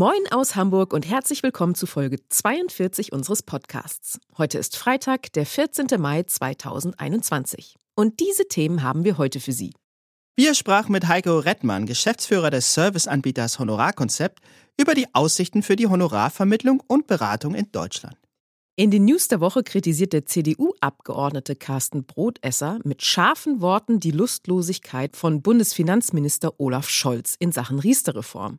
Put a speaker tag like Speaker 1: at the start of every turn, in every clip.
Speaker 1: Moin aus Hamburg und herzlich willkommen zu Folge 42 unseres Podcasts. Heute ist Freitag, der 14. Mai 2021. Und diese Themen haben wir heute für Sie.
Speaker 2: Wir sprachen mit Heiko Rettmann, Geschäftsführer des Serviceanbieters Honorarkonzept, über die Aussichten für die Honorarvermittlung und Beratung in Deutschland.
Speaker 1: In den News der Woche kritisiert der CDU-Abgeordnete Carsten Brotesser mit scharfen Worten die Lustlosigkeit von Bundesfinanzminister Olaf Scholz in Sachen Riester-Reform.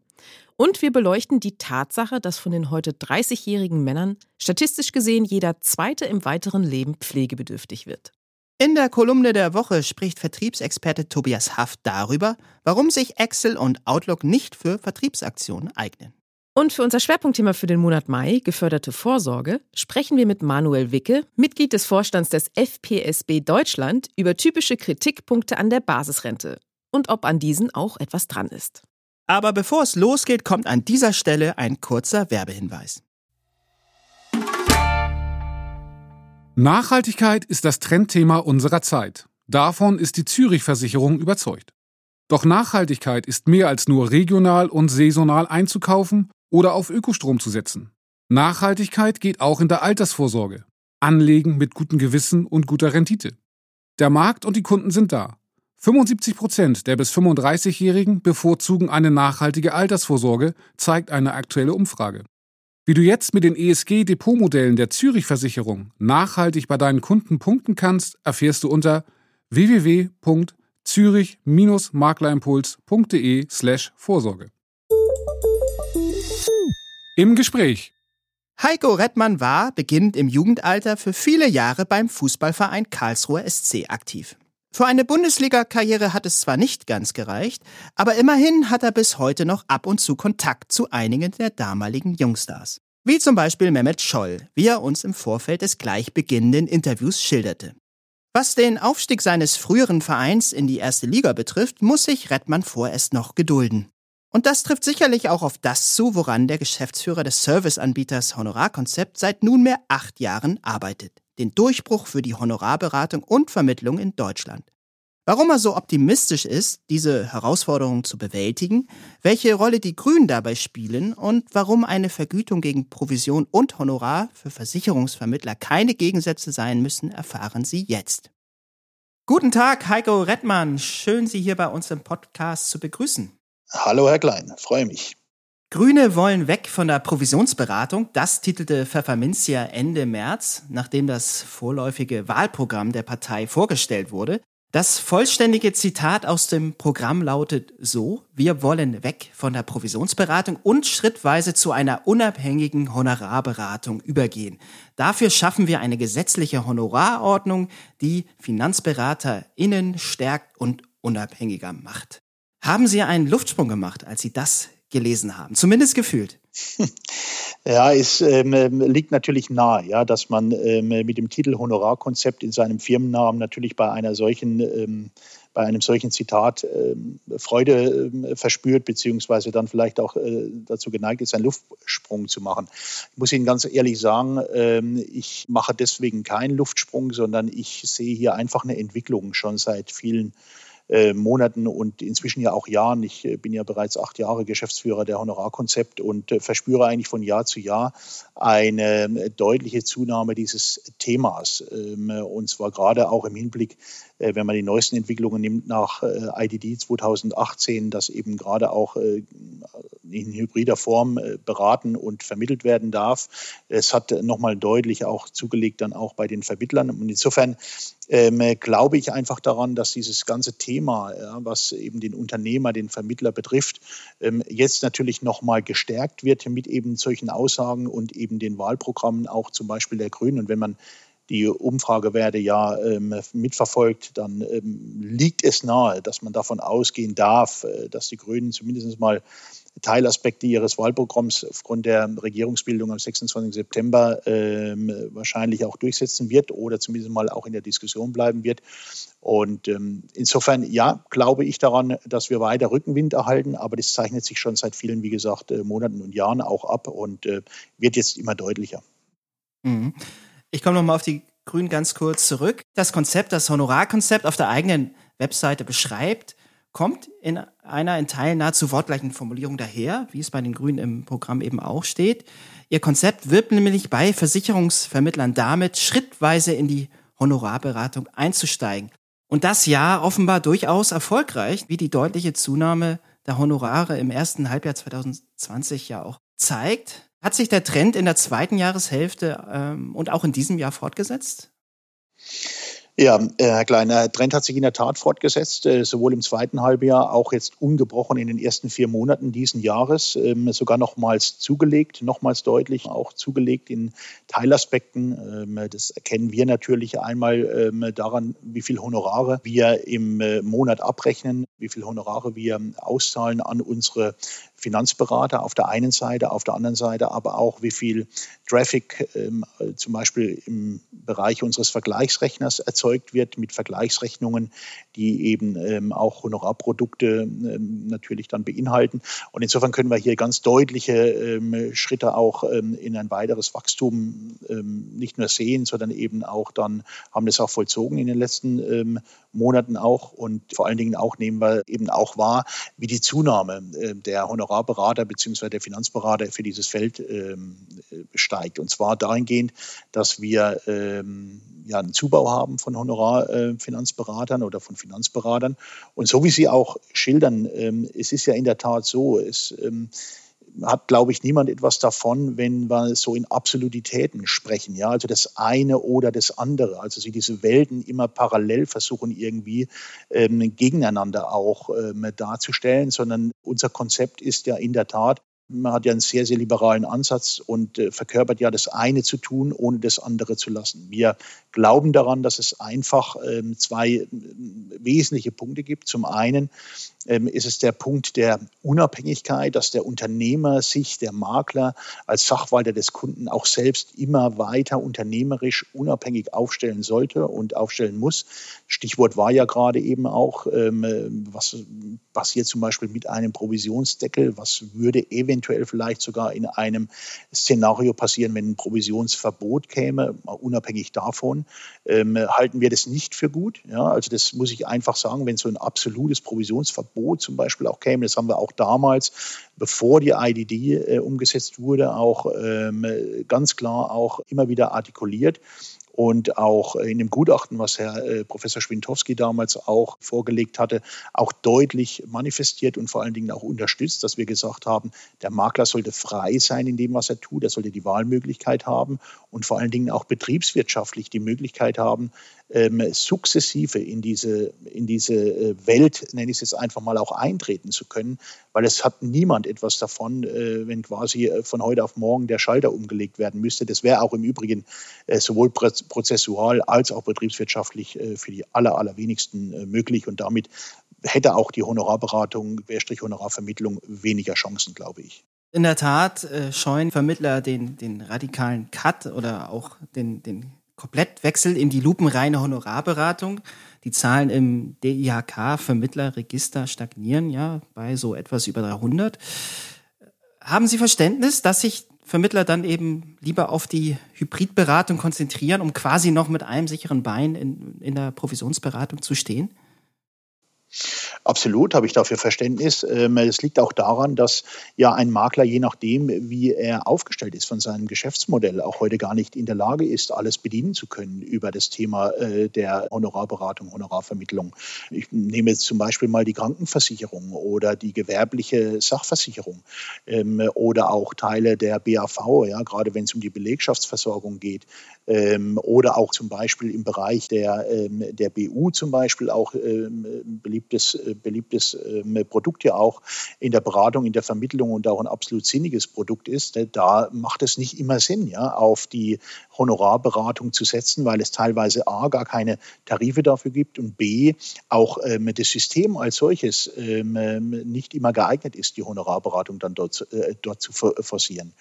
Speaker 1: Und wir beleuchten die Tatsache, dass von den heute 30-jährigen Männern statistisch gesehen jeder zweite im weiteren Leben pflegebedürftig wird.
Speaker 2: In der Kolumne der Woche spricht Vertriebsexperte Tobias Haft darüber, warum sich Excel und Outlook nicht für Vertriebsaktionen eignen.
Speaker 1: Und für unser Schwerpunktthema für den Monat Mai, geförderte Vorsorge, sprechen wir mit Manuel Wicke, Mitglied des Vorstands des FPSB Deutschland, über typische Kritikpunkte an der Basisrente und ob an diesen auch etwas dran ist.
Speaker 2: Aber bevor es losgeht, kommt an dieser Stelle ein kurzer Werbehinweis.
Speaker 3: Nachhaltigkeit ist das Trendthema unserer Zeit. Davon ist die Zürich-Versicherung überzeugt. Doch Nachhaltigkeit ist mehr als nur regional und saisonal einzukaufen oder auf Ökostrom zu setzen. Nachhaltigkeit geht auch in der Altersvorsorge. Anlegen mit gutem Gewissen und guter Rendite. Der Markt und die Kunden sind da. 75 Prozent der bis 35-Jährigen bevorzugen eine nachhaltige Altersvorsorge, zeigt eine aktuelle Umfrage. Wie du jetzt mit den ESG-Depotmodellen der Zürich-Versicherung nachhaltig bei deinen Kunden punkten kannst, erfährst du unter www.zürich-maklerimpuls.de slash Vorsorge. Im Gespräch.
Speaker 2: Heiko Rettmann war, beginnend im Jugendalter, für viele Jahre beim Fußballverein Karlsruher SC aktiv. Für eine Bundesliga-Karriere hat es zwar nicht ganz gereicht, aber immerhin hat er bis heute noch ab und zu Kontakt zu einigen der damaligen Jungstars. Wie zum Beispiel Mehmet Scholl, wie er uns im Vorfeld des gleich beginnenden Interviews schilderte. Was den Aufstieg seines früheren Vereins in die erste Liga betrifft, muss sich Rettmann vorerst noch gedulden. Und das trifft sicherlich auch auf das zu, woran der Geschäftsführer des Serviceanbieters Honorarkonzept seit nunmehr acht Jahren arbeitet den Durchbruch für die Honorarberatung und Vermittlung in Deutschland. Warum er so optimistisch ist, diese Herausforderung zu bewältigen, welche Rolle die Grünen dabei spielen und warum eine Vergütung gegen Provision und Honorar für Versicherungsvermittler keine Gegensätze sein müssen, erfahren Sie jetzt. Guten Tag, Heiko Rettmann. Schön, Sie hier bei uns im Podcast zu begrüßen.
Speaker 4: Hallo, Herr Klein. Freue mich.
Speaker 2: Grüne wollen weg von der Provisionsberatung. Das titelte Pfefferminzia Ende März, nachdem das vorläufige Wahlprogramm der Partei vorgestellt wurde. Das vollständige Zitat aus dem Programm lautet so, wir wollen weg von der Provisionsberatung und schrittweise zu einer unabhängigen Honorarberatung übergehen. Dafür schaffen wir eine gesetzliche Honorarordnung, die FinanzberaterInnen stärkt und unabhängiger macht. Haben Sie einen Luftsprung gemacht, als Sie das gelesen haben, zumindest gefühlt.
Speaker 4: Ja, es ähm, liegt natürlich nahe, ja, dass man ähm, mit dem Titel Honorarkonzept in seinem Firmennamen natürlich bei einer solchen ähm, bei einem solchen Zitat ähm, Freude ähm, verspürt, beziehungsweise dann vielleicht auch äh, dazu geneigt ist, einen Luftsprung zu machen. Ich muss Ihnen ganz ehrlich sagen, ähm, ich mache deswegen keinen Luftsprung, sondern ich sehe hier einfach eine Entwicklung schon seit vielen Jahren äh, Monaten und inzwischen ja auch Jahren. Ich äh, bin ja bereits acht Jahre Geschäftsführer der Honorarkonzept und äh, verspüre eigentlich von Jahr zu Jahr eine deutliche Zunahme dieses Themas. Ähm, und zwar gerade auch im Hinblick, wenn man die neuesten Entwicklungen nimmt nach IDD 2018, dass eben gerade auch in hybrider Form beraten und vermittelt werden darf. Es hat nochmal deutlich auch zugelegt dann auch bei den Vermittlern. Und insofern ähm, glaube ich einfach daran, dass dieses ganze Thema, ja, was eben den Unternehmer, den Vermittler betrifft, ähm, jetzt natürlich nochmal gestärkt wird mit eben solchen Aussagen und eben den Wahlprogrammen auch zum Beispiel der Grünen. Und wenn man die Umfragewerte ja ähm, mitverfolgt, dann ähm, liegt es nahe, dass man davon ausgehen darf, äh, dass die Grünen zumindest mal Teilaspekte ihres Wahlprogramms aufgrund der Regierungsbildung am 26. September ähm, wahrscheinlich auch durchsetzen wird oder zumindest mal auch in der Diskussion bleiben wird. Und ähm, insofern, ja, glaube ich daran, dass wir weiter Rückenwind erhalten, aber das zeichnet sich schon seit vielen, wie gesagt, äh, Monaten und Jahren auch ab und äh, wird jetzt immer deutlicher.
Speaker 2: Mhm. Ich komme nochmal auf die Grünen ganz kurz zurück. Das Konzept, das Honorarkonzept auf der eigenen Webseite beschreibt, kommt in einer in Teilen nahezu wortgleichen Formulierung daher, wie es bei den Grünen im Programm eben auch steht. Ihr Konzept wirbt nämlich bei Versicherungsvermittlern damit, schrittweise in die Honorarberatung einzusteigen. Und das ja offenbar durchaus erfolgreich, wie die deutliche Zunahme der Honorare im ersten Halbjahr 2020 ja auch zeigt. Hat sich der Trend in der zweiten Jahreshälfte ähm, und auch in diesem Jahr fortgesetzt?
Speaker 4: Ja, äh, Herr Klein, der Trend hat sich in der Tat fortgesetzt, äh, sowohl im zweiten Halbjahr, auch jetzt ungebrochen in den ersten vier Monaten diesen Jahres, ähm, sogar nochmals zugelegt, nochmals deutlich auch zugelegt in Teilaspekten. Ähm, das erkennen wir natürlich einmal ähm, daran, wie viel Honorare wir im äh, Monat abrechnen, wie viel Honorare wir auszahlen an unsere Finanzberater auf der einen Seite, auf der anderen Seite aber auch, wie viel Traffic ähm, zum Beispiel im Bereich unseres Vergleichsrechners erzeugt wird mit Vergleichsrechnungen, die eben ähm, auch Honorarprodukte ähm, natürlich dann beinhalten. Und insofern können wir hier ganz deutliche ähm, Schritte auch ähm, in ein weiteres Wachstum ähm, nicht nur sehen, sondern eben auch dann haben das auch vollzogen in den letzten Monaten auch. Und vor allen Dingen auch nehmen wir eben auch wahr, wie die Zunahme äh, der Honorarberater bzw. der Finanzberater für dieses Feld ähm, steigt. Und zwar dahingehend, dass wir ähm, ja, einen Zubau haben von Honorarfinanzberatern äh, oder von Finanzberatern. Und so wie Sie auch schildern, ähm, es ist ja in der Tat so, es ähm, hat, glaube ich, niemand etwas davon, wenn wir so in Absolutitäten sprechen. Ja, also das eine oder das andere. Also sie diese Welten immer parallel versuchen, irgendwie ähm, gegeneinander auch ähm, darzustellen, sondern unser Konzept ist ja in der Tat, man hat ja einen sehr, sehr liberalen Ansatz und äh, verkörpert ja das eine zu tun, ohne das andere zu lassen. Wir glauben daran, dass es einfach ähm, zwei äh, wesentliche Punkte gibt. Zum einen ähm, ist es der Punkt der Unabhängigkeit, dass der Unternehmer sich, der Makler als Fachwalter des Kunden auch selbst immer weiter unternehmerisch unabhängig aufstellen sollte und aufstellen muss. Stichwort war ja gerade eben auch, ähm, was passiert zum Beispiel mit einem Provisionsdeckel, was würde eventuell vielleicht sogar in einem Szenario passieren, wenn ein Provisionsverbot käme, unabhängig davon, ähm, halten wir das nicht für gut. Ja, also das muss ich einfach sagen, wenn so ein absolutes Provisionsverbot Verbot zum Beispiel auch käme. Das haben wir auch damals, bevor die IDD äh, umgesetzt wurde, auch ähm, ganz klar auch immer wieder artikuliert und auch in dem Gutachten, was Herr äh, Professor Schwintowski damals auch vorgelegt hatte, auch deutlich manifestiert und vor allen Dingen auch unterstützt, dass wir gesagt haben, der Makler sollte frei sein in dem, was er tut, er sollte die Wahlmöglichkeit haben und vor allen Dingen auch betriebswirtschaftlich die Möglichkeit haben, ähm, sukzessive in diese, in diese äh, Welt, nenne ich es jetzt einfach mal, auch eintreten zu können, weil es hat niemand etwas davon, äh, wenn quasi äh, von heute auf morgen der Schalter umgelegt werden müsste. Das wäre auch im Übrigen äh, sowohl prozessual als auch betriebswirtschaftlich äh, für die aller, allerwenigsten äh, möglich und damit hätte auch die Honorarberatung, Honorarvermittlung weniger Chancen, glaube ich.
Speaker 2: In der Tat scheuen Vermittler den, den radikalen Cut oder auch den, den Komplettwechsel in die lupenreine Honorarberatung. Die Zahlen im DIHK-Vermittlerregister stagnieren ja bei so etwas über 300. Haben Sie Verständnis, dass sich Vermittler dann eben lieber auf die Hybridberatung konzentrieren, um quasi noch mit einem sicheren Bein in, in der Provisionsberatung zu stehen?
Speaker 4: Absolut, habe ich dafür Verständnis. Ähm, es liegt auch daran, dass ja ein Makler, je nachdem, wie er aufgestellt ist von seinem Geschäftsmodell, auch heute gar nicht in der Lage ist, alles bedienen zu können über das Thema äh, der Honorarberatung, Honorarvermittlung. Ich nehme jetzt zum Beispiel mal die Krankenversicherung oder die gewerbliche Sachversicherung ähm, oder auch Teile der BAV, ja, gerade wenn es um die Belegschaftsversorgung geht ähm, oder auch zum Beispiel im Bereich der, der BU zum Beispiel auch beliebtes, äh, beliebtes ähm, Produkt ja auch in der Beratung, in der Vermittlung und auch ein absolut sinniges Produkt ist, da macht es nicht immer Sinn, ja, auf die Honorarberatung zu setzen, weil es teilweise A, gar keine Tarife dafür gibt und B, auch ähm, das System als solches ähm, nicht immer geeignet ist, die Honorarberatung dann dort, äh, dort zu forcieren.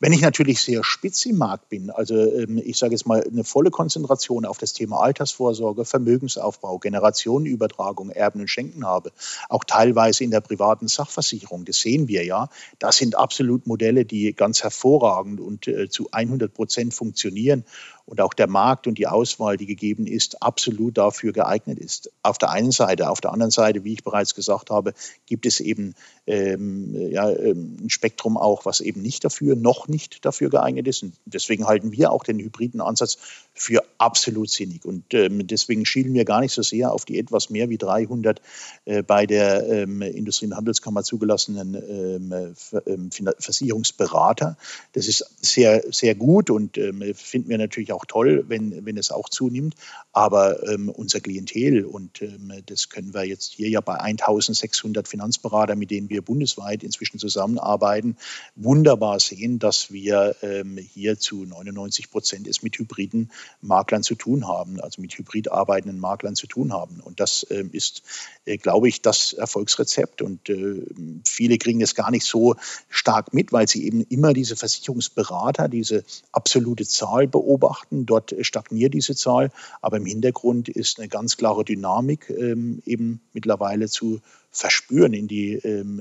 Speaker 4: Wenn ich natürlich sehr spitz im Markt bin, also ähm, ich sage jetzt mal eine volle Konzentration auf das Thema Altersvorsorge, Vermögensaufbau, Generationenübertragung, Erben und Schenken habe, auch teilweise in der privaten Sachversicherung, das sehen wir ja, das sind absolut Modelle, die ganz hervorragend und äh, zu 100 Prozent funktionieren und auch der Markt und die Auswahl, die gegeben ist, absolut dafür geeignet ist. Auf der einen Seite. Auf der anderen Seite, wie ich bereits gesagt habe, gibt es eben ähm, ja, ähm, ein Spektrum auch, was eben nicht dafür, noch nicht dafür geeignet ist. Und deswegen halten wir auch den hybriden Ansatz für absolut sinnig. Und ähm, deswegen schielen wir gar nicht so sehr auf die etwas mehr wie 300 äh, bei der ähm, Industrie- und Handelskammer zugelassenen ähm, ähm, Versicherungsberater. Das ist sehr, sehr gut und finden wir natürlich auch auch toll, wenn, wenn es auch zunimmt. Aber ähm, unser Klientel, und ähm, das können wir jetzt hier ja bei 1600 Finanzberatern, mit denen wir bundesweit inzwischen zusammenarbeiten, wunderbar sehen, dass wir ähm, hier zu 99 Prozent es mit hybriden Maklern zu tun haben, also mit hybrid arbeitenden Maklern zu tun haben. Und das ähm, ist, äh, glaube ich, das Erfolgsrezept. Und äh, viele kriegen das gar nicht so stark mit, weil sie eben immer diese Versicherungsberater, diese absolute Zahl beobachten beobachten. Dort stagniert diese Zahl, aber im Hintergrund ist eine ganz klare Dynamik ähm, eben mittlerweile zu verspüren in die ähm,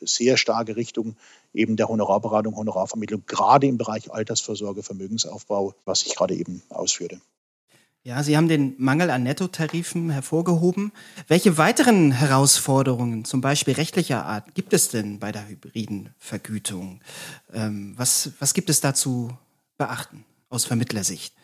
Speaker 4: sehr starke Richtung eben der Honorarberatung, Honorarvermittlung, gerade im Bereich Altersvorsorge, Vermögensaufbau, was ich gerade eben ausführte.
Speaker 2: Ja, Sie haben den Mangel an Nettotarifen hervorgehoben. Welche weiteren Herausforderungen, zum Beispiel rechtlicher Art, gibt es denn bei der hybriden Vergütung? Ähm, was, was gibt es da zu beachten? Aus Vermittlersicht?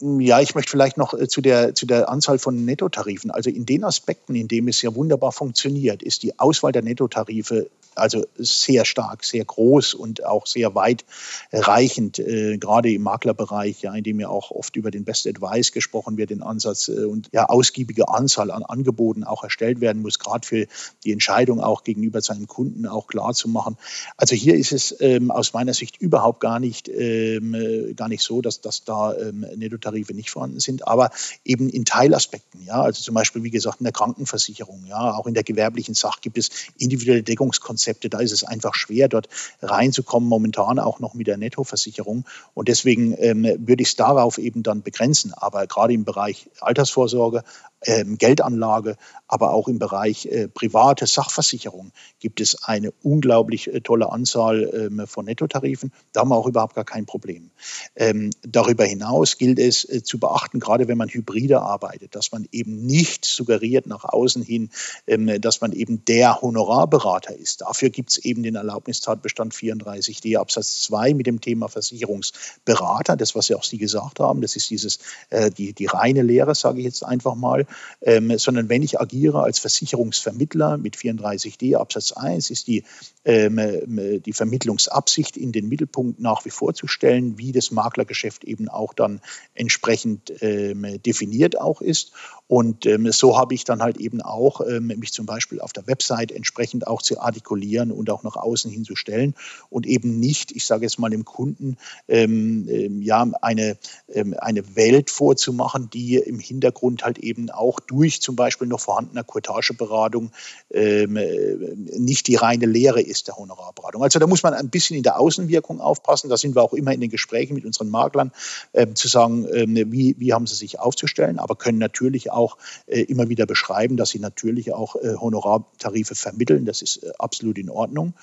Speaker 4: Ja, ich möchte vielleicht noch äh, zu der, zu der Anzahl von Nettotarifen. Also in den Aspekten, in denen es ja wunderbar funktioniert, ist die Auswahl der Nettotarife also sehr stark, sehr groß und auch sehr weitreichend, äh, gerade im Maklerbereich, ja, in dem ja auch oft über den Best Advice gesprochen wird, den Ansatz äh, und ja ausgiebige Anzahl an Angeboten auch erstellt werden muss, gerade für die Entscheidung auch gegenüber seinem Kunden auch klar zu machen. Also hier ist es ähm, aus meiner Sicht überhaupt gar nicht, ähm, äh, gar nicht so, dass, dass da ähm, Nettotarife nicht vorhanden sind, aber eben in Teilaspekten, ja, also zum Beispiel, wie gesagt, in der Krankenversicherung, ja, auch in der gewerblichen Sach gibt es individuelle Deckungskonzepte Konzepte. Da ist es einfach schwer, dort reinzukommen, momentan auch noch mit der Nettoversicherung. Und deswegen ähm, würde ich es darauf eben dann begrenzen. Aber gerade im Bereich Altersvorsorge, ähm, Geldanlage, aber auch im Bereich äh, private Sachversicherung gibt es eine unglaublich äh, tolle Anzahl ähm, von Nettotarifen. Da haben wir auch überhaupt gar kein Problem. Ähm, darüber hinaus gilt es äh, zu beachten, gerade wenn man hybride arbeitet, dass man eben nicht suggeriert nach außen hin, ähm, dass man eben der Honorarberater ist. Dafür gibt es eben den Erlaubnistatbestand 34d Absatz 2 mit dem Thema Versicherungsberater, das, was ja auch Sie gesagt haben, das ist dieses, äh, die, die reine Lehre, sage ich jetzt einfach mal ähm, sondern wenn ich agiere als Versicherungsvermittler mit 34d Absatz 1, ist die, ähm, äh, die Vermittlungsabsicht in den Mittelpunkt nach wie vor zu stellen, wie das Maklergeschäft eben auch dann entsprechend ähm, definiert auch ist. Und ähm, so habe ich dann halt eben auch ähm, mich zum Beispiel auf der Website entsprechend auch zu artikulieren und auch nach außen hinzustellen und eben nicht, ich sage jetzt mal dem Kunden, ähm, ähm, ja, eine, ähm, eine Welt vorzumachen, die im Hintergrund halt eben auch durch zum Beispiel noch vorhandener Courtageberatung ähm, äh, nicht die reine Lehre ist der Honorarberatung. Also da muss man ein bisschen in der Außenwirkung aufpassen. Da sind wir auch immer in den Gesprächen mit unseren Maklern, äh, zu sagen, äh, wie, wie haben sie sich aufzustellen, aber können natürlich auch äh, immer wieder beschreiben, dass sie natürlich auch äh, Honorartarife vermitteln. Das ist äh, absolut in Ordnung.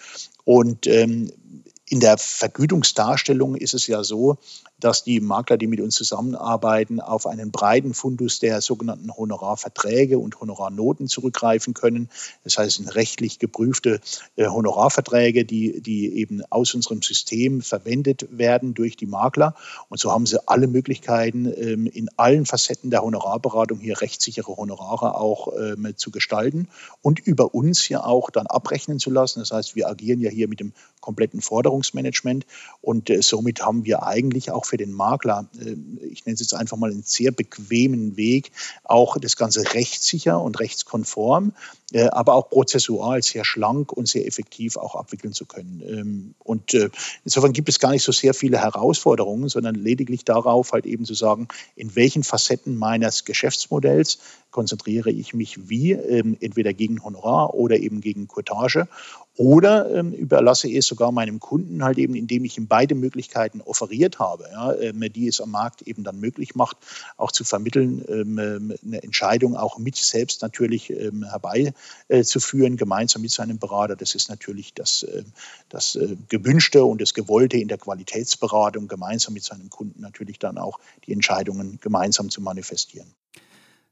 Speaker 4: Und ähm, in der Vergütungsdarstellung ist es ja so, dass die Makler, die mit uns zusammenarbeiten, auf einen breiten Fundus der sogenannten Honorarverträge und Honorarnoten zurückgreifen können. Das heißt, rechtlich geprüfte äh, Honorarverträge, die, die eben aus unserem System verwendet werden durch die Makler. Und so haben sie alle Möglichkeiten, ähm, in allen Facetten der Honorarberatung hier rechtssichere Honorare auch ähm, zu gestalten und über uns hier auch dann abrechnen zu lassen. Das heißt, wir agieren ja hier mit dem kompletten Forderungsvertrag Versicherungsmanagement. Und äh, somit haben wir eigentlich auch für den Makler, äh, ich nenne es jetzt einfach mal einen sehr bequemen Weg, auch das Ganze rechtssicher und rechtskonform, äh, aber auch prozessual sehr schlank und sehr effektiv auch abwickeln zu können. Ähm, und äh, insofern gibt es gar nicht so sehr viele Herausforderungen, sondern lediglich darauf, halt eben zu sagen, in welchen Facetten meines Geschäftsmodells konzentriere ich mich wie, ähm, entweder gegen Honorar oder eben gegen Courtage oder ähm, überlasse es sogar meinem Kunden halt eben, indem ich ihm beide Möglichkeiten offeriert habe, ja, ähm, die es am Markt eben dann möglich macht, auch zu vermitteln, ähm, ähm eine Entscheidung auch mit selbst natürlich ähm, herbeizuführen, äh, gemeinsam mit seinem Berater. Das ist natürlich das, äh, das äh, Gewünschte und das Gewollte in der Qualitätsberatung, gemeinsam mit seinem Kunden natürlich dann auch die Entscheidungen gemeinsam zu manifestieren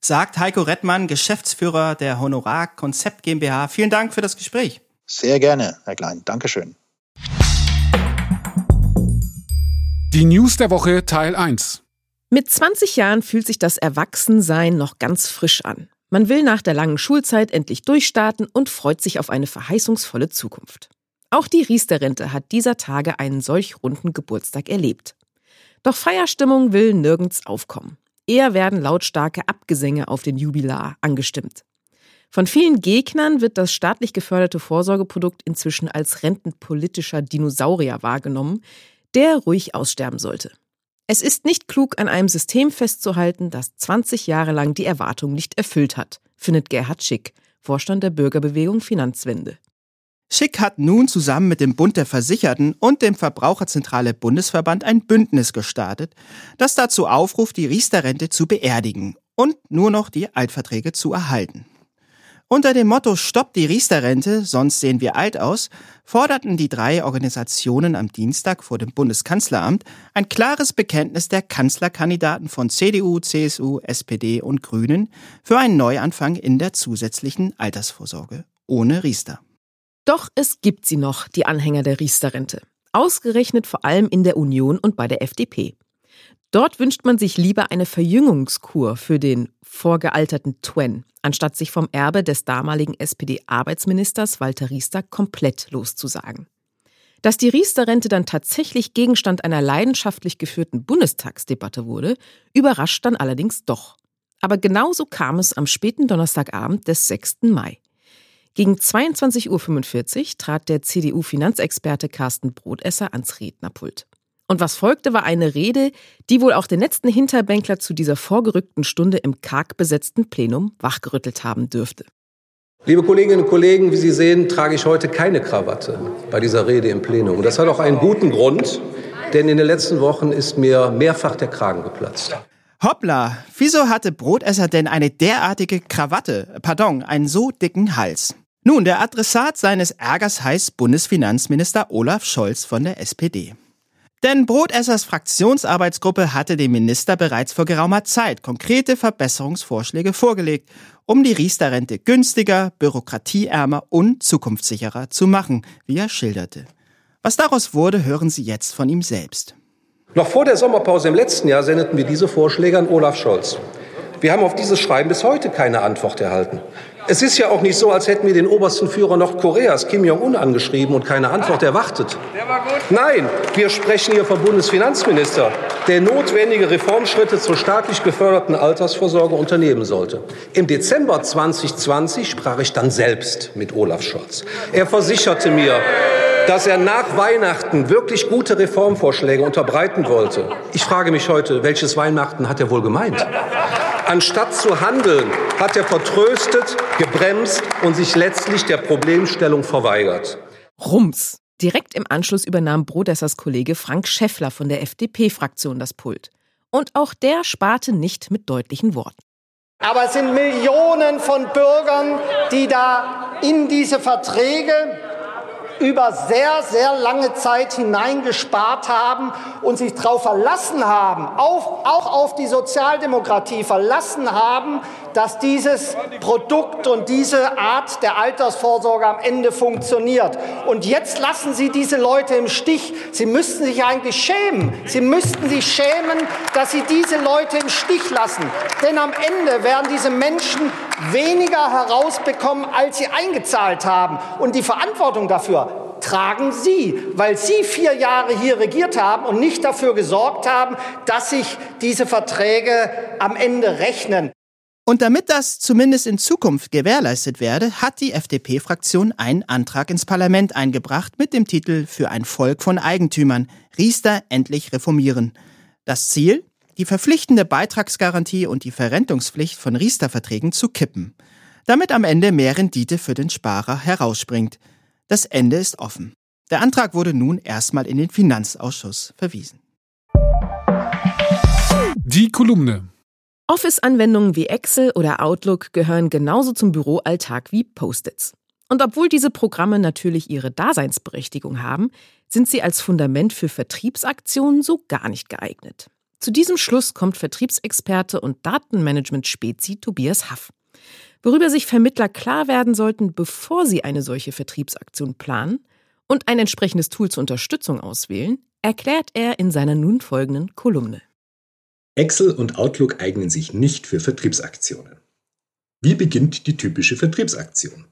Speaker 2: sagt Heiko Rettmann, Geschäftsführer der Honorar Konzept GmbH. Vielen Dank für das Gespräch.
Speaker 4: Sehr gerne, Herr Klein. Dankeschön.
Speaker 3: Die News der Woche Teil 1.
Speaker 1: Mit 20 Jahren fühlt sich das Erwachsensein noch ganz frisch an. Man will nach der langen Schulzeit endlich durchstarten und freut sich auf eine verheißungsvolle Zukunft. Auch die Riester-Rente hat dieser Tage einen solch runden Geburtstag erlebt. Doch Feierstimmung will nirgends aufkommen. Eher werden lautstarke Abgesänge auf den Jubilar angestimmt. Von vielen Gegnern wird das staatlich geförderte Vorsorgeprodukt inzwischen als rentenpolitischer Dinosaurier wahrgenommen, der ruhig aussterben sollte. Es ist nicht klug, an einem System festzuhalten, das 20 Jahre lang die Erwartung nicht erfüllt hat, findet Gerhard Schick, Vorstand der Bürgerbewegung Finanzwende.
Speaker 2: Schick hat nun zusammen mit dem Bund der Versicherten und dem Verbraucherzentrale Bundesverband ein Bündnis gestartet, das dazu aufruft, die Riester-Rente zu beerdigen und nur noch die Altverträge zu erhalten. Unter dem Motto Stopp die Riester-Rente, sonst sehen wir alt aus, forderten die drei Organisationen am Dienstag vor dem Bundeskanzleramt ein klares Bekenntnis der Kanzlerkandidaten von CDU, CSU, SPD und Grünen für einen Neuanfang in der zusätzlichen Altersvorsorge ohne Riester.
Speaker 1: Doch es gibt sie noch, die Anhänger der Riester-Rente. Ausgerechnet vor allem in der Union und bei der FDP. Dort wünscht man sich lieber eine Verjüngungskur für den vorgealterten Twen, anstatt sich vom Erbe des damaligen SPD-Arbeitsministers Walter Riester komplett loszusagen. Dass die Riester-Rente dann tatsächlich Gegenstand einer leidenschaftlich geführten Bundestagsdebatte wurde, überrascht dann allerdings doch. Aber genauso kam es am späten Donnerstagabend des 6. Mai. Gegen 22.45 Uhr trat der CDU-Finanzexperte Carsten Brotesser ans Rednerpult. Und was folgte, war eine Rede, die wohl auch den letzten Hinterbänkler zu dieser vorgerückten Stunde im karg besetzten Plenum wachgerüttelt haben dürfte.
Speaker 5: Liebe Kolleginnen und Kollegen, wie Sie sehen, trage ich heute keine Krawatte bei dieser Rede im Plenum. Und das hat auch einen guten Grund, denn in den letzten Wochen ist mir mehrfach der Kragen geplatzt.
Speaker 2: Hoppla, wieso hatte Brotesser denn eine derartige Krawatte, pardon, einen so dicken Hals? Nun, der Adressat seines Ärgers heißt Bundesfinanzminister Olaf Scholz von der SPD. Denn Brotessers Fraktionsarbeitsgruppe hatte dem Minister bereits vor geraumer Zeit konkrete Verbesserungsvorschläge vorgelegt, um die Riester-Rente günstiger, bürokratieärmer und zukunftssicherer zu machen, wie er schilderte. Was daraus wurde, hören Sie jetzt von ihm selbst.
Speaker 5: Noch vor der Sommerpause im letzten Jahr sendeten wir diese Vorschläge an Olaf Scholz. Wir haben auf dieses Schreiben bis heute keine Antwort erhalten. Es ist ja auch nicht so, als hätten wir den obersten Führer Nordkoreas, Kim Jong-un, angeschrieben und keine Antwort erwartet. Nein, wir sprechen hier vom Bundesfinanzminister, der notwendige Reformschritte zur staatlich geförderten Altersvorsorge unternehmen sollte. Im Dezember 2020 sprach ich dann selbst mit Olaf Scholz. Er versicherte mir, dass er nach Weihnachten wirklich gute Reformvorschläge unterbreiten wollte. Ich frage mich heute, welches Weihnachten hat er wohl gemeint? Anstatt zu handeln, hat er vertröstet, gebremst und sich letztlich der Problemstellung verweigert.
Speaker 1: Rums. Direkt im Anschluss übernahm Brodessers Kollege Frank Schäffler von der FDP-Fraktion das Pult. Und auch der sparte nicht mit deutlichen Worten.
Speaker 6: Aber es sind Millionen von Bürgern, die da in diese Verträge über sehr, sehr lange Zeit hineingespart haben und sich darauf verlassen haben, auf, auch auf die Sozialdemokratie verlassen haben, dass dieses Produkt und diese Art der Altersvorsorge am Ende funktioniert. Und jetzt lassen Sie diese Leute im Stich. Sie müssten sich eigentlich schämen. Sie müssten sich schämen, dass Sie diese Leute im Stich lassen. Denn am Ende werden diese Menschen weniger herausbekommen, als sie eingezahlt haben. Und die Verantwortung dafür tragen Sie, weil Sie vier Jahre hier regiert haben und nicht dafür gesorgt haben, dass sich diese Verträge am Ende rechnen.
Speaker 2: Und damit das zumindest in Zukunft gewährleistet werde, hat die FDP-Fraktion einen Antrag ins Parlament eingebracht mit dem Titel Für ein Volk von Eigentümern, Riester endlich reformieren. Das Ziel? Die verpflichtende Beitragsgarantie und die Verrentungspflicht von Riester-Verträgen zu kippen, damit am Ende mehr Rendite für den Sparer herausspringt. Das Ende ist offen. Der Antrag wurde nun erstmal in den Finanzausschuss verwiesen.
Speaker 3: Die Kolumne
Speaker 1: Office-Anwendungen wie Excel oder Outlook gehören genauso zum Büroalltag wie Post-its. Und obwohl diese Programme natürlich ihre Daseinsberechtigung haben, sind sie als Fundament für Vertriebsaktionen so gar nicht geeignet. Zu diesem Schluss kommt Vertriebsexperte und Datenmanagement-Spezi Tobias Haff. Worüber sich Vermittler klar werden sollten, bevor sie eine solche Vertriebsaktion planen und ein entsprechendes Tool zur Unterstützung auswählen, erklärt er in seiner nun folgenden Kolumne.
Speaker 7: Excel und Outlook eignen sich nicht für Vertriebsaktionen. Wie beginnt die typische Vertriebsaktion?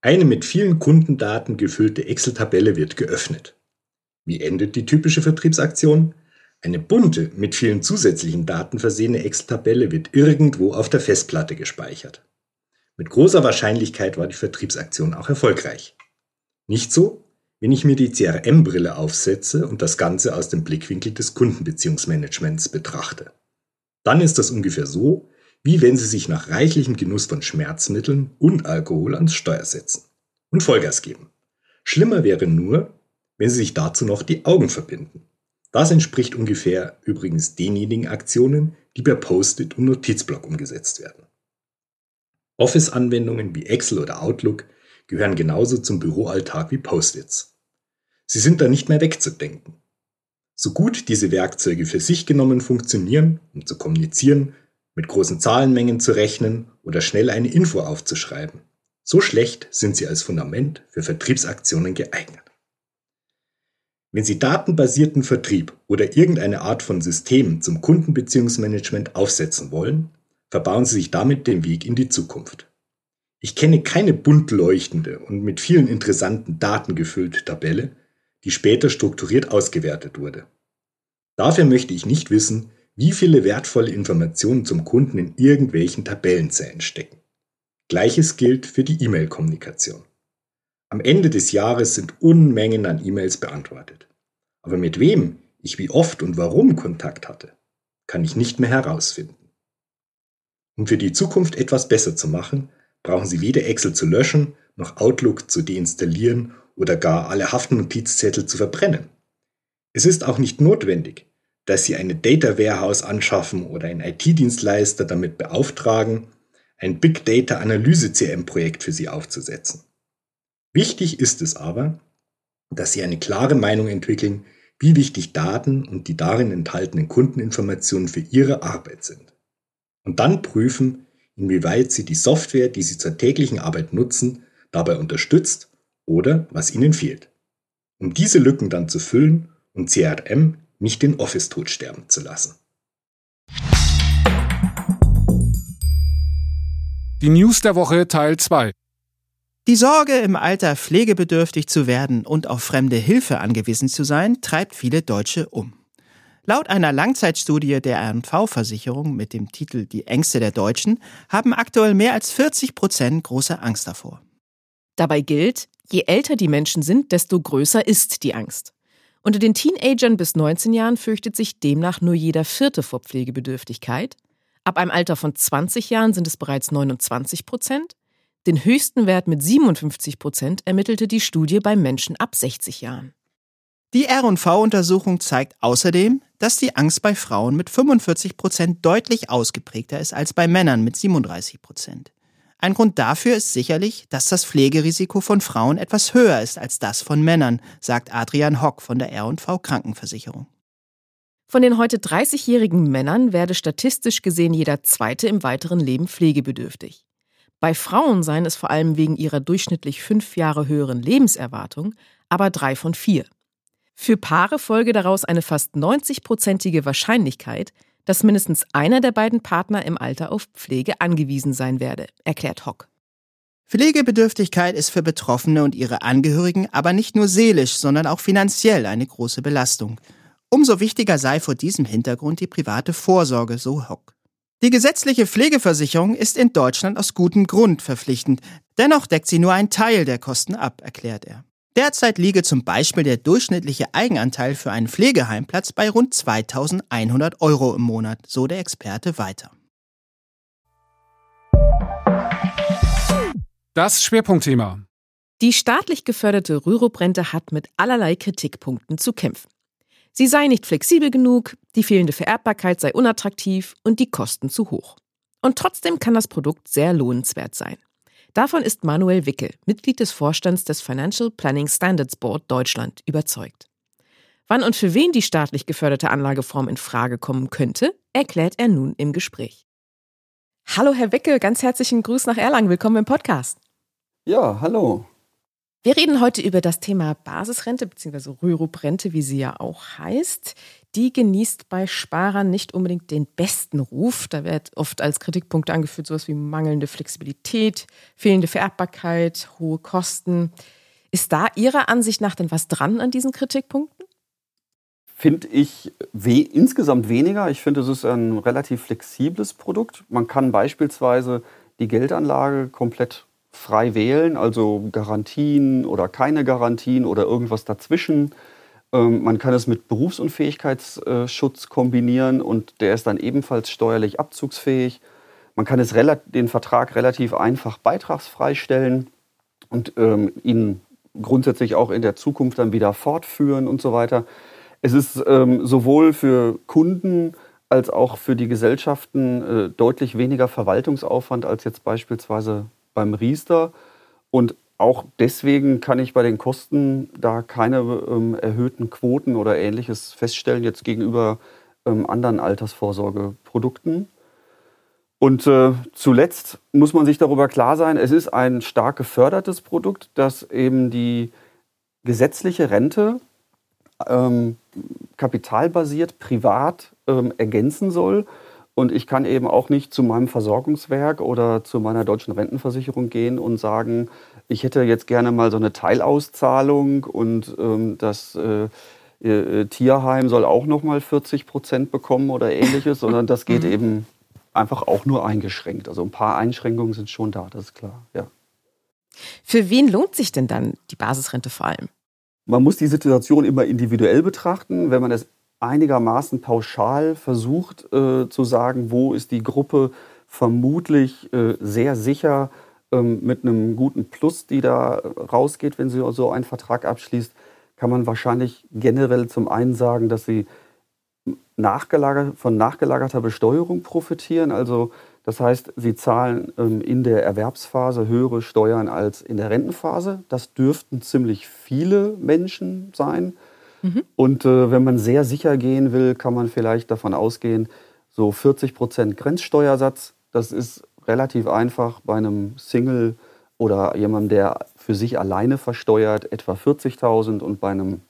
Speaker 7: Eine mit vielen Kundendaten gefüllte Excel-Tabelle wird geöffnet. Wie endet die typische Vertriebsaktion? Eine bunte, mit vielen zusätzlichen Daten versehene Excel-Tabelle wird irgendwo auf der Festplatte gespeichert. Mit großer Wahrscheinlichkeit war die Vertriebsaktion auch erfolgreich. Nicht so, wenn ich mir die CRM-Brille aufsetze und das Ganze aus dem Blickwinkel des Kundenbeziehungsmanagements betrachte, dann ist das ungefähr so, wie wenn Sie sich nach reichlichem Genuss von Schmerzmitteln und Alkohol ans Steuer setzen und Vollgas geben. Schlimmer wäre nur, wenn Sie sich dazu noch die Augen verbinden. Das entspricht ungefähr übrigens denjenigen Aktionen, die per Post-it und Notizblock umgesetzt werden. Office-Anwendungen wie Excel oder Outlook gehören genauso zum Büroalltag wie Post-its. Sie sind da nicht mehr wegzudenken. So gut diese Werkzeuge für sich genommen funktionieren, um zu kommunizieren, mit großen Zahlenmengen zu rechnen oder schnell eine Info aufzuschreiben, so schlecht sind sie als Fundament für Vertriebsaktionen geeignet. Wenn Sie datenbasierten Vertrieb oder irgendeine Art von System zum Kundenbeziehungsmanagement aufsetzen wollen, verbauen Sie sich damit den Weg in die Zukunft. Ich kenne keine bunt leuchtende und mit vielen interessanten Daten gefüllte Tabelle, die später strukturiert ausgewertet wurde. Dafür möchte ich nicht wissen, wie viele wertvolle Informationen zum Kunden in irgendwelchen Tabellenzellen stecken. Gleiches gilt für die E-Mail-Kommunikation. Am Ende des Jahres sind Unmengen an E-Mails beantwortet. Aber mit wem ich wie oft und warum Kontakt hatte, kann ich nicht mehr herausfinden. Um für die Zukunft etwas besser zu machen, brauchen Sie weder Excel zu löschen, noch Outlook zu deinstallieren oder gar alle Haftnotizzettel zu verbrennen. Es ist auch nicht notwendig, dass Sie eine Data Warehouse anschaffen oder einen IT-Dienstleister damit beauftragen, ein Big Data Analyse CM Projekt für Sie aufzusetzen. Wichtig ist es aber, dass Sie eine klare Meinung entwickeln, wie wichtig Daten und die darin enthaltenen Kundeninformationen für Ihre Arbeit sind. Und dann prüfen, inwieweit sie die Software, die sie zur täglichen Arbeit nutzen, dabei unterstützt oder was ihnen fehlt. Um diese Lücken dann zu füllen und CRM nicht den Office-Tod sterben zu lassen.
Speaker 3: Die News der Woche Teil 2.
Speaker 2: Die Sorge, im Alter pflegebedürftig zu werden und auf fremde Hilfe angewiesen zu sein, treibt viele Deutsche um. Laut einer Langzeitstudie der RNV-Versicherung mit dem Titel Die Ängste der Deutschen haben aktuell mehr als 40 Prozent große Angst davor.
Speaker 1: Dabei gilt, je älter die Menschen sind, desto größer ist die Angst. Unter den Teenagern bis 19 Jahren fürchtet sich demnach nur jeder Vierte vor Pflegebedürftigkeit. Ab einem Alter von 20 Jahren sind es bereits 29 Prozent. Den höchsten Wert mit 57 Prozent ermittelte die Studie bei Menschen ab 60 Jahren.
Speaker 2: Die R&V-Untersuchung zeigt außerdem, dass die Angst bei Frauen mit 45 Prozent deutlich ausgeprägter ist als bei Männern mit 37 Prozent. Ein Grund dafür ist sicherlich, dass das Pflegerisiko von Frauen etwas höher ist als das von Männern, sagt Adrian Hock von der R&V Krankenversicherung.
Speaker 1: Von den heute 30-jährigen Männern werde statistisch gesehen jeder zweite im weiteren Leben pflegebedürftig. Bei Frauen seien es vor allem wegen ihrer durchschnittlich fünf Jahre höheren Lebenserwartung aber drei von vier. Für Paare folge daraus eine fast 90-prozentige Wahrscheinlichkeit, dass mindestens einer der beiden Partner im Alter auf Pflege angewiesen sein werde, erklärt Hock.
Speaker 2: Pflegebedürftigkeit ist für Betroffene und ihre Angehörigen aber nicht nur seelisch, sondern auch finanziell eine große Belastung. Umso wichtiger sei vor diesem Hintergrund die private Vorsorge, so Hock. Die gesetzliche Pflegeversicherung ist in Deutschland aus gutem Grund verpflichtend, dennoch deckt sie nur einen Teil der Kosten ab, erklärt er. Derzeit liege zum Beispiel der durchschnittliche Eigenanteil für einen Pflegeheimplatz bei rund 2100 Euro im Monat, so der Experte weiter.
Speaker 3: Das Schwerpunktthema.
Speaker 1: Die staatlich geförderte Rürup-Rente hat mit allerlei Kritikpunkten zu kämpfen. Sie sei nicht flexibel genug, die fehlende Vererbbarkeit sei unattraktiv und die Kosten zu hoch. Und trotzdem kann das Produkt sehr lohnenswert sein. Davon ist Manuel Wickel, Mitglied des Vorstands des Financial Planning Standards Board Deutschland, überzeugt. Wann und für wen die staatlich geförderte Anlageform in Frage kommen könnte, erklärt er nun im Gespräch. Hallo Herr Wickel, ganz herzlichen Gruß nach Erlangen. Willkommen im Podcast.
Speaker 8: Ja, hallo.
Speaker 1: Wir reden heute über das Thema Basisrente bzw. Rürup-Rente, wie sie ja auch heißt. Die genießt bei Sparern nicht unbedingt den besten Ruf. Da wird oft als Kritikpunkt angeführt sowas wie mangelnde Flexibilität, fehlende Vererbbarkeit, hohe Kosten. Ist da Ihrer Ansicht nach denn was dran an diesen Kritikpunkten?
Speaker 8: Finde ich we insgesamt weniger. Ich finde, es ist ein relativ flexibles Produkt. Man kann beispielsweise die Geldanlage komplett frei wählen, also Garantien oder keine Garantien oder irgendwas dazwischen. Ähm, man kann es mit Berufsunfähigkeitsschutz kombinieren und der ist dann ebenfalls steuerlich abzugsfähig. Man kann es den Vertrag relativ einfach beitragsfrei stellen und ähm, ihn grundsätzlich auch in der Zukunft dann wieder fortführen und so weiter. Es ist ähm, sowohl für Kunden als auch für die Gesellschaften äh, deutlich weniger Verwaltungsaufwand als jetzt beispielsweise beim Riester. Und auch deswegen kann ich bei den Kosten da keine ähm, erhöhten Quoten oder ähnliches feststellen, jetzt gegenüber ähm, anderen Altersvorsorgeprodukten. Und äh, zuletzt muss man sich darüber klar sein, es ist ein stark gefördertes Produkt, das eben die gesetzliche Rente ähm, kapitalbasiert privat ähm, ergänzen soll und ich kann eben auch nicht zu meinem Versorgungswerk oder zu meiner deutschen Rentenversicherung gehen und sagen, ich hätte jetzt gerne mal so eine Teilauszahlung und ähm, das äh, äh, Tierheim soll auch noch mal 40 Prozent bekommen oder ähnliches, sondern das geht mhm. eben einfach auch nur eingeschränkt. Also ein paar Einschränkungen sind schon da, das ist klar, ja.
Speaker 1: Für wen lohnt sich denn dann die Basisrente vor allem?
Speaker 8: Man muss die Situation immer individuell betrachten. Wenn man es einigermaßen pauschal versucht äh, zu sagen, wo ist die Gruppe vermutlich äh, sehr sicher ähm, mit einem guten Plus, die da rausgeht, wenn sie so einen Vertrag abschließt, kann man wahrscheinlich generell zum einen sagen, dass sie nachgelagert, von nachgelagerter Besteuerung profitieren. Also das heißt, sie zahlen ähm, in der Erwerbsphase höhere Steuern als in der Rentenphase. Das dürften ziemlich viele Menschen sein. Mhm. Und äh, wenn man sehr sicher gehen will, kann man vielleicht davon ausgehen, so 40 Prozent Grenzsteuersatz, das ist relativ einfach bei einem Single oder jemandem, der für sich alleine versteuert, etwa 40.000 und bei einem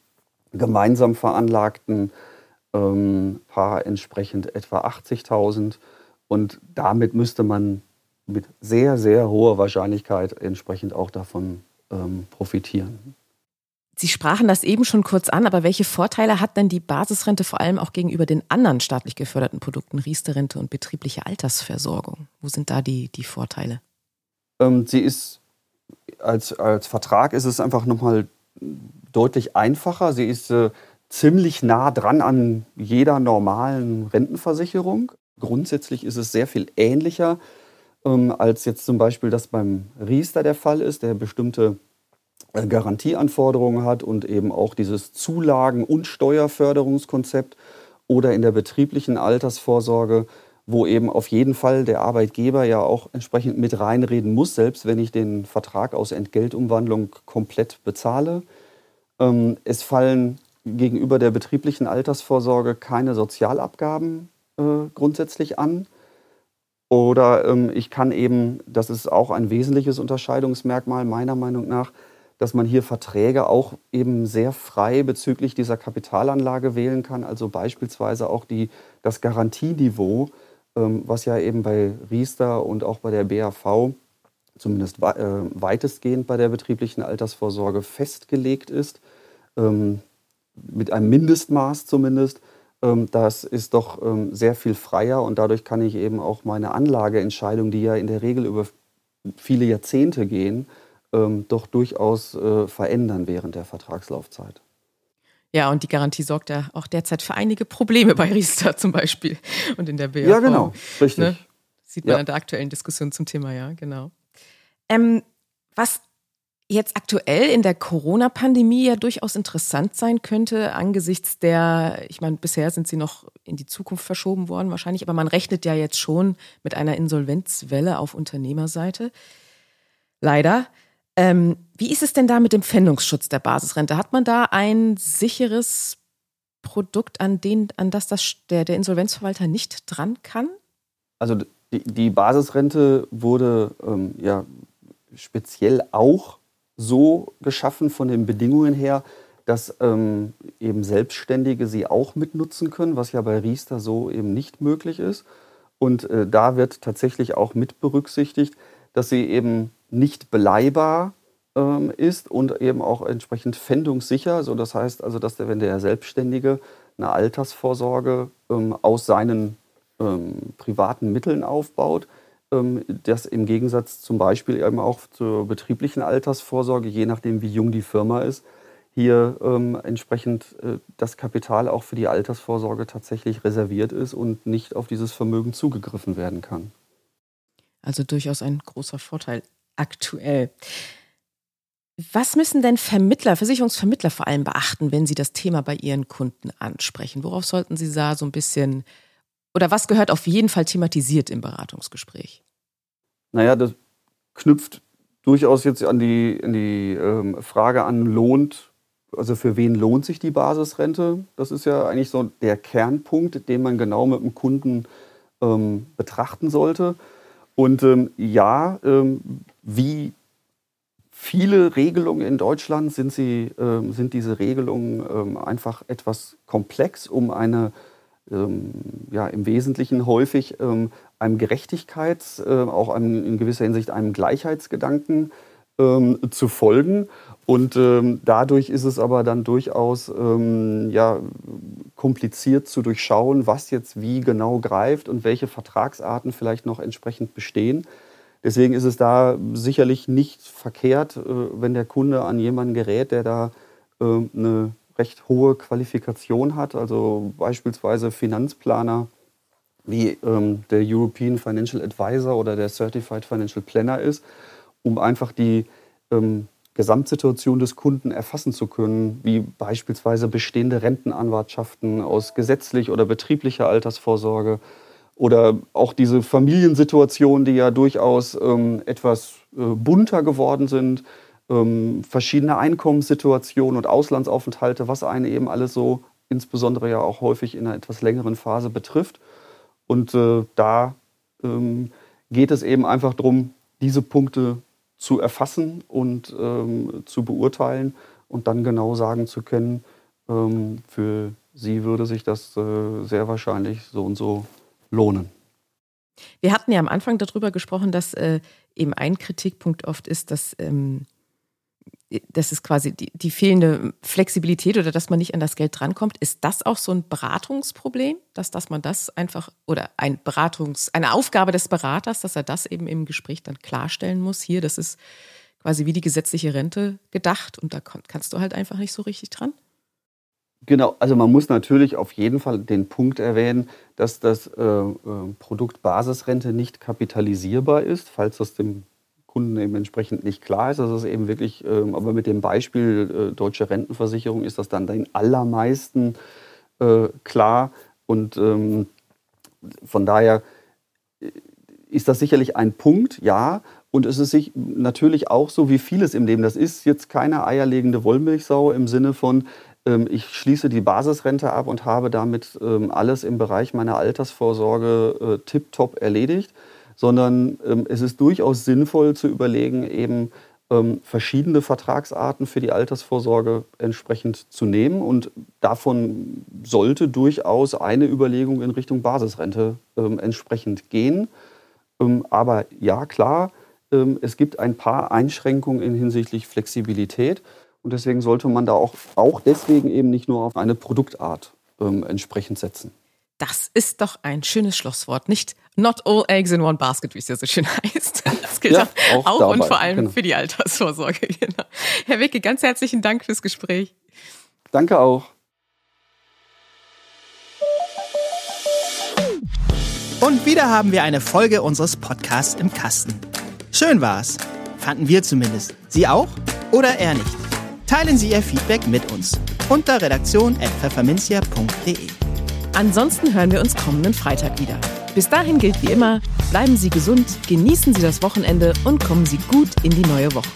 Speaker 8: gemeinsam veranlagten ähm, Paar entsprechend etwa 80.000. Und damit müsste man mit sehr, sehr hoher Wahrscheinlichkeit entsprechend auch davon ähm, profitieren.
Speaker 1: Sie sprachen das eben schon kurz an, aber welche Vorteile hat denn die Basisrente vor allem auch gegenüber den anderen staatlich geförderten Produkten, Riester-Rente und betriebliche Altersversorgung? Wo sind da die, die Vorteile?
Speaker 8: Ähm, sie ist, als, als Vertrag ist es einfach nochmal deutlich einfacher. Sie ist äh, ziemlich nah dran an jeder normalen Rentenversicherung. Grundsätzlich ist es sehr viel ähnlicher, ähm, als jetzt zum Beispiel das beim Riester der Fall ist, der bestimmte Garantieanforderungen hat und eben auch dieses Zulagen- und Steuerförderungskonzept oder in der betrieblichen Altersvorsorge, wo eben auf jeden Fall der Arbeitgeber ja auch entsprechend mit reinreden muss, selbst wenn ich den Vertrag aus Entgeltumwandlung komplett bezahle. Ähm, es fallen gegenüber der betrieblichen Altersvorsorge keine Sozialabgaben äh, grundsätzlich an. Oder ähm, ich kann eben, das ist auch ein wesentliches Unterscheidungsmerkmal meiner Meinung nach, dass man hier Verträge auch eben sehr frei bezüglich dieser Kapitalanlage wählen kann. Also beispielsweise auch die, das Garantieniveau, ähm, was ja eben bei Riester und auch bei der BAV zumindest äh, weitestgehend bei der betrieblichen Altersvorsorge festgelegt ist, ähm, mit einem Mindestmaß zumindest. Ähm, das ist doch sehr viel freier und dadurch kann ich eben auch meine Anlageentscheidung, die ja in der Regel über viele Jahrzehnte gehen, ähm, doch durchaus äh, verändern während der Vertragslaufzeit.
Speaker 1: Ja, und die Garantie sorgt ja auch derzeit für einige Probleme bei Riester zum Beispiel und in der BAV.
Speaker 8: Ja, genau, richtig. Ne?
Speaker 1: Sieht man ja. in der aktuellen Diskussion zum Thema, ja, genau. Ähm, was jetzt aktuell in der Corona-Pandemie ja durchaus interessant sein könnte, angesichts der, ich meine, bisher sind sie noch in die Zukunft verschoben worden wahrscheinlich, aber man rechnet ja jetzt schon mit einer Insolvenzwelle auf Unternehmerseite. Leider. Ähm, wie ist es denn da mit dem Pfändungsschutz der Basisrente? Hat man da ein sicheres Produkt, an, den, an das, das der, der Insolvenzverwalter nicht dran kann?
Speaker 8: Also die, die Basisrente wurde ähm, ja speziell auch so geschaffen von den Bedingungen her, dass ähm, eben Selbstständige sie auch mitnutzen können, was ja bei Riester so eben nicht möglich ist. Und äh, da wird tatsächlich auch mit berücksichtigt, dass sie eben nicht beleihbar ähm, ist und eben auch entsprechend fändungssicher. So, das heißt also, dass der, wenn der Selbstständige eine Altersvorsorge ähm, aus seinen ähm, privaten Mitteln aufbaut, ähm, das im Gegensatz zum Beispiel eben auch zur betrieblichen Altersvorsorge, je nachdem wie jung die Firma ist, hier ähm, entsprechend äh, das Kapital auch für die Altersvorsorge tatsächlich reserviert ist und nicht auf dieses Vermögen zugegriffen werden kann.
Speaker 1: Also durchaus ein großer Vorteil aktuell. Was müssen denn Vermittler, Versicherungsvermittler vor allem beachten, wenn sie das Thema bei ihren Kunden ansprechen? Worauf sollten sie da so ein bisschen oder was gehört auf jeden Fall thematisiert im Beratungsgespräch?
Speaker 8: Naja, das knüpft durchaus jetzt an die, an die ähm, Frage an, lohnt, also für wen lohnt sich die Basisrente? Das ist ja eigentlich so der Kernpunkt, den man genau mit dem Kunden ähm, betrachten sollte. Und ähm, ja, ähm, wie viele Regelungen in Deutschland sind, sie, ähm, sind diese Regelungen ähm, einfach etwas komplex, um eine ähm, ja, im Wesentlichen häufig ähm, einem Gerechtigkeits-, äh, auch einem, in gewisser Hinsicht einem Gleichheitsgedanken ähm, zu folgen. Und ähm, dadurch ist es aber dann durchaus ähm, ja, kompliziert zu durchschauen, was jetzt wie genau greift und welche Vertragsarten vielleicht noch entsprechend bestehen. Deswegen ist es da sicherlich nicht verkehrt, äh, wenn der Kunde an jemanden gerät, der da äh, eine recht hohe Qualifikation hat, also beispielsweise Finanzplaner wie ähm, der European Financial Advisor oder der Certified Financial Planner ist, um einfach die ähm, Gesamtsituation des Kunden erfassen zu können, wie beispielsweise bestehende Rentenanwartschaften aus gesetzlich oder betrieblicher Altersvorsorge oder auch diese Familiensituationen, die ja durchaus ähm, etwas äh, bunter geworden sind ähm, verschiedene Einkommenssituationen und Auslandsaufenthalte, was einen eben alles so insbesondere ja auch häufig in einer etwas längeren Phase betrifft. Und äh, da ähm, geht es eben einfach darum, diese Punkte zu erfassen und ähm, zu beurteilen und dann genau sagen zu können, ähm, für sie würde sich das äh, sehr wahrscheinlich so und so lohnen.
Speaker 1: Wir hatten ja am Anfang darüber gesprochen, dass äh, eben ein Kritikpunkt oft ist, dass ähm, das ist quasi die, die, fehlende Flexibilität oder dass man nicht an das Geld drankommt. Ist das auch so ein Beratungsproblem, dass, dass man das einfach oder ein Beratungs, eine Aufgabe des Beraters, dass er das eben im Gespräch dann klarstellen muss? Hier, das ist quasi wie die gesetzliche Rente gedacht und da kannst du halt einfach nicht so richtig dran?
Speaker 8: Genau, also man muss natürlich auf jeden Fall den Punkt erwähnen, dass das äh, äh Produkt Basisrente nicht kapitalisierbar ist, falls das dem Kunden eben entsprechend nicht klar ist. Das ist eben wirklich, ähm, aber mit dem Beispiel äh, Deutsche Rentenversicherung ist das dann den allermeisten äh, klar. Und ähm, von daher äh, ist das sicherlich ein Punkt, ja. Und es ist sich natürlich auch so wie vieles im Leben. Das ist jetzt keine eierlegende Wollmilchsau im Sinne von, ähm, ich schließe die Basisrente ab und habe damit alles im Bereich meiner Altersvorsorge äh, tiptop erledigt sondern ähm, es ist durchaus sinnvoll zu überlegen, eben ähm, verschiedene Vertragsarten für die Altersvorsorge entsprechend zu nehmen. Und davon sollte durchaus eine Überlegung in Richtung Basisrente ähm, entsprechend gehen. Ähm, aber ja, klar, ähm, es gibt ein paar Einschränkungen in hinsichtlich Flexibilität. Und deswegen sollte man da auch, auch deswegen eben nicht nur auf eine Produktart ähm, entsprechend setzen.
Speaker 1: Das ist doch ein schönes Schlusswort. Nicht not all eggs in one basket, wie es ja so schön heißt. Das gilt
Speaker 8: Ja,
Speaker 1: auch,
Speaker 8: auch
Speaker 1: und vor allem
Speaker 8: genau.
Speaker 1: für die Altersvorsorge. Genau. Herr Wicke, ganz herzlichen Dank fürs Gespräch.
Speaker 8: Danke auch.
Speaker 2: Und wieder haben wir eine Folge unseres Podcasts im Kasten. Schön war's. Fanden wir zumindest. Sie auch? Oder eher nicht? Teilen Sie Ihr Feedback mit uns unter redaktion.pfefferminzia.de.
Speaker 1: Ansonsten hören wir uns kommenden Freitag wieder. Bis dahin gilt wie immer, bleiben Sie gesund, genießen Sie das Wochenende und kommen Sie gut in die neue Woche.